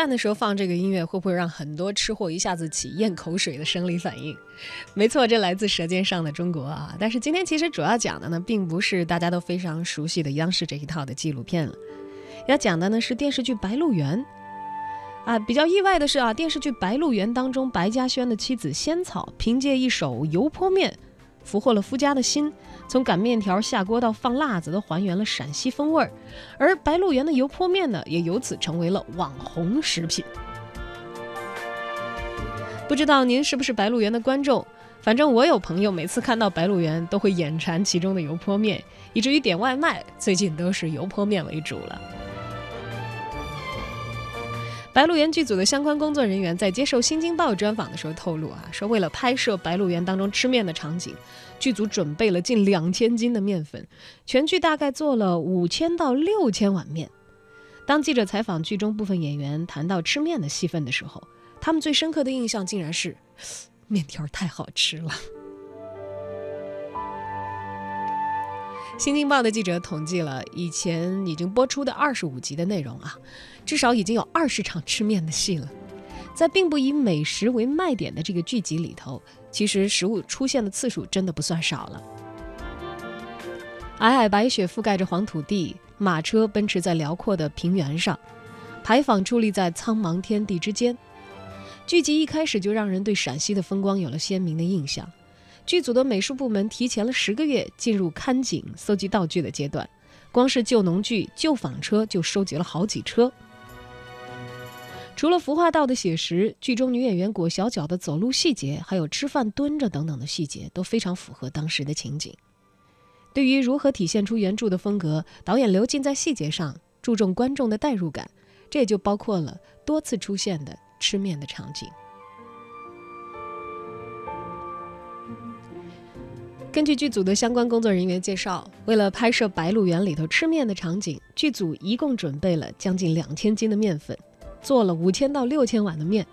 饭的时候放这个音乐，会不会让很多吃货一下子起咽口水的生理反应？没错，这来自《舌尖上的中国》啊。但是今天其实主要讲的呢，并不是大家都非常熟悉的央视这一套的纪录片了，要讲的呢是电视剧《白鹿原》啊。比较意外的是啊，电视剧《白鹿原》当中，白嘉轩的妻子仙草凭借一首油泼面。俘获了夫家的心，从擀面条下锅到放辣子，都还原了陕西风味儿。而白鹿原的油泼面呢，也由此成为了网红食品。不知道您是不是白鹿原的观众？反正我有朋友，每次看到白鹿原都会眼馋其中的油泼面，以至于点外卖最近都是油泼面为主了。白鹿原剧组的相关工作人员在接受《新京报》专访的时候透露啊，说为了拍摄白鹿原当中吃面的场景，剧组准备了近两千斤的面粉，全剧大概做了五千到六千碗面。当记者采访剧中部分演员谈到吃面的戏份的时候，他们最深刻的印象竟然是 面条太好吃了。新京报的记者统计了以前已经播出的二十五集的内容啊，至少已经有二十场吃面的戏了。在并不以美食为卖点的这个剧集里头，其实食物出现的次数真的不算少了。皑皑白雪覆盖着黄土地，马车奔驰在辽阔的平原上，牌坊矗立在苍茫天地之间。剧集一开始就让人对陕西的风光有了鲜明的印象。剧组的美术部门提前了十个月进入看景、搜集道具的阶段，光是旧农具、旧纺车就收集了好几车。除了服化道的写实，剧中女演员裹小脚的走路细节，还有吃饭蹲着等等的细节，都非常符合当时的情景。对于如何体现出原著的风格，导演刘进在细节上注重观众的代入感，这也就包括了多次出现的吃面的场景。根据剧组的相关工作人员介绍，为了拍摄《白鹿原》里头吃面的场景，剧组一共准备了将近两千斤的面粉，做了五千到六千碗的面。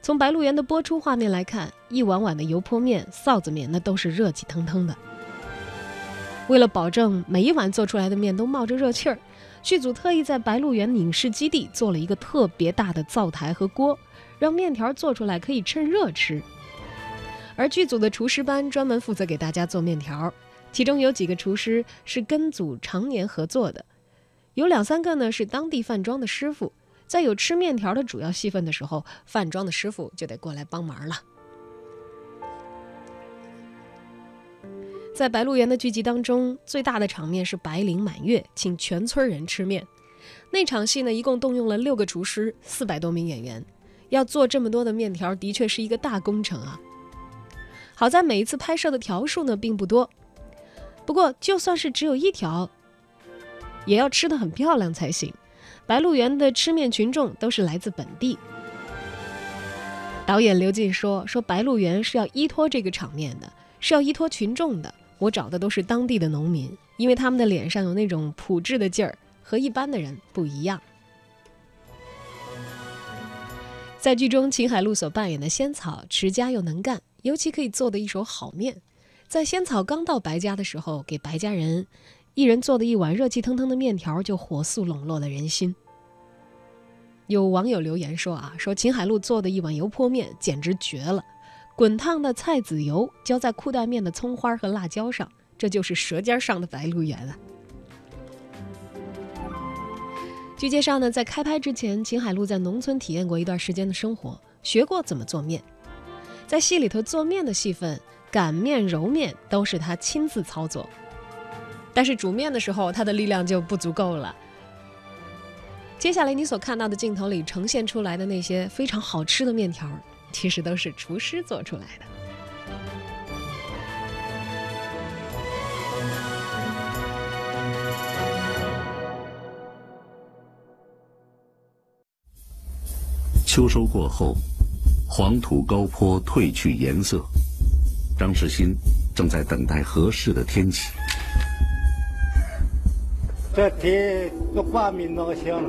从《白鹿原》的播出画面来看，一碗碗的油泼面、臊子面那都是热气腾腾的。为了保证每一碗做出来的面都冒着热气儿，剧组特意在白鹿原影视基地做了一个特别大的灶台和锅，让面条做出来可以趁热吃。而剧组的厨师班专门负责给大家做面条，其中有几个厨师是跟组常年合作的，有两三个呢是当地饭庄的师傅。在有吃面条的主要戏份的时候，饭庄的师傅就得过来帮忙了。在《白鹿原》的剧集当中，最大的场面是白领满月，请全村人吃面。那场戏呢，一共动用了六个厨师，四百多名演员，要做这么多的面条，的确是一个大工程啊。好在每一次拍摄的条数呢并不多，不过就算是只有一条，也要吃的很漂亮才行。白鹿原的吃面群众都是来自本地。导演刘进说：“说白鹿原是要依托这个场面的，是要依托群众的。我找的都是当地的农民，因为他们的脸上有那种朴质的劲儿，和一般的人不一样。”在剧中，秦海璐所扮演的仙草持家又能干。尤其可以做的一手好面，在仙草刚到白家的时候，给白家人一人做的一碗热气腾腾的面条，就火速笼络了人心。有网友留言说啊，说秦海璐做的一碗油泼面简直绝了，滚烫的菜籽油浇在裤带面的葱花和辣椒上，这就是舌尖上的白鹿原啊。据介绍呢，在开拍之前，秦海璐在农村体验过一段时间的生活，学过怎么做面。在戏里头做面的戏份，擀面、揉面都是他亲自操作，但是煮面的时候，他的力量就不足够了。接下来你所看到的镜头里呈现出来的那些非常好吃的面条，其实都是厨师做出来的。秋收过后。黄土高坡褪去颜色，张世新正在等待合适的天气。这天都挂米那香了。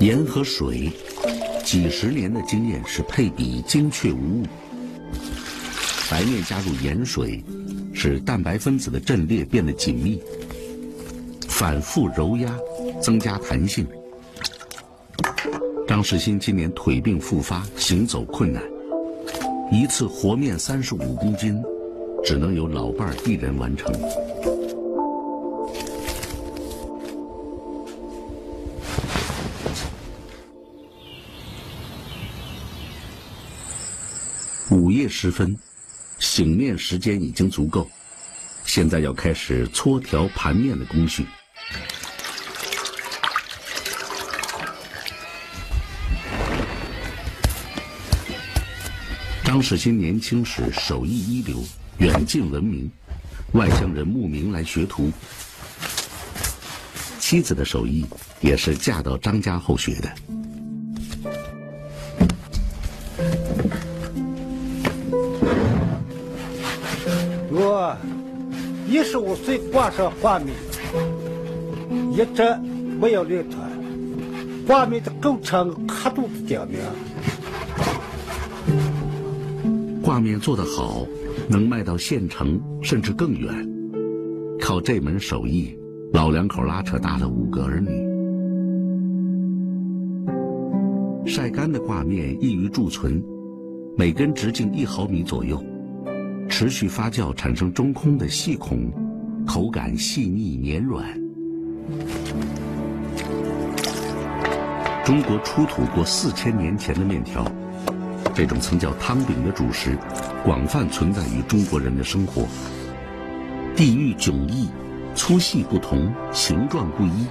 盐和水，几十年的经验使配比精确无误。白面加入盐水。使蛋白分子的阵列变得紧密，反复揉压，增加弹性。张世新今年腿病复发，行走困难，一次和面三十五公斤，只能由老伴儿一人完成。午夜时分，醒面时间已经足够，现在要开始搓条盘面的工序。张世新年轻时手艺一流，远近闻名，外乡人慕名来学徒。妻子的手艺也是嫁到张家后学的。我一十五岁挂上画面，一直没有离团。画面的构成刻度的讲明。画面做得好，能卖到县城甚至更远。靠这门手艺，老两口拉扯大了五个儿女。晒干的挂面易于贮存，每根直径一毫米左右。持续发酵产生中空的细孔，口感细腻绵软。中国出土过四千年前的面条，这种曾叫汤饼的主食，广泛存在于中国人的生活。地域迥异，粗细不同，形状不一，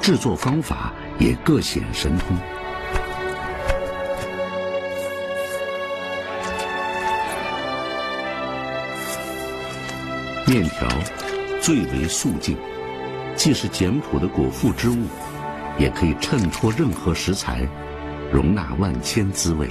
制作方法也各显神通。面条最为素净，既是简朴的果腹之物，也可以衬托任何食材，容纳万千滋味。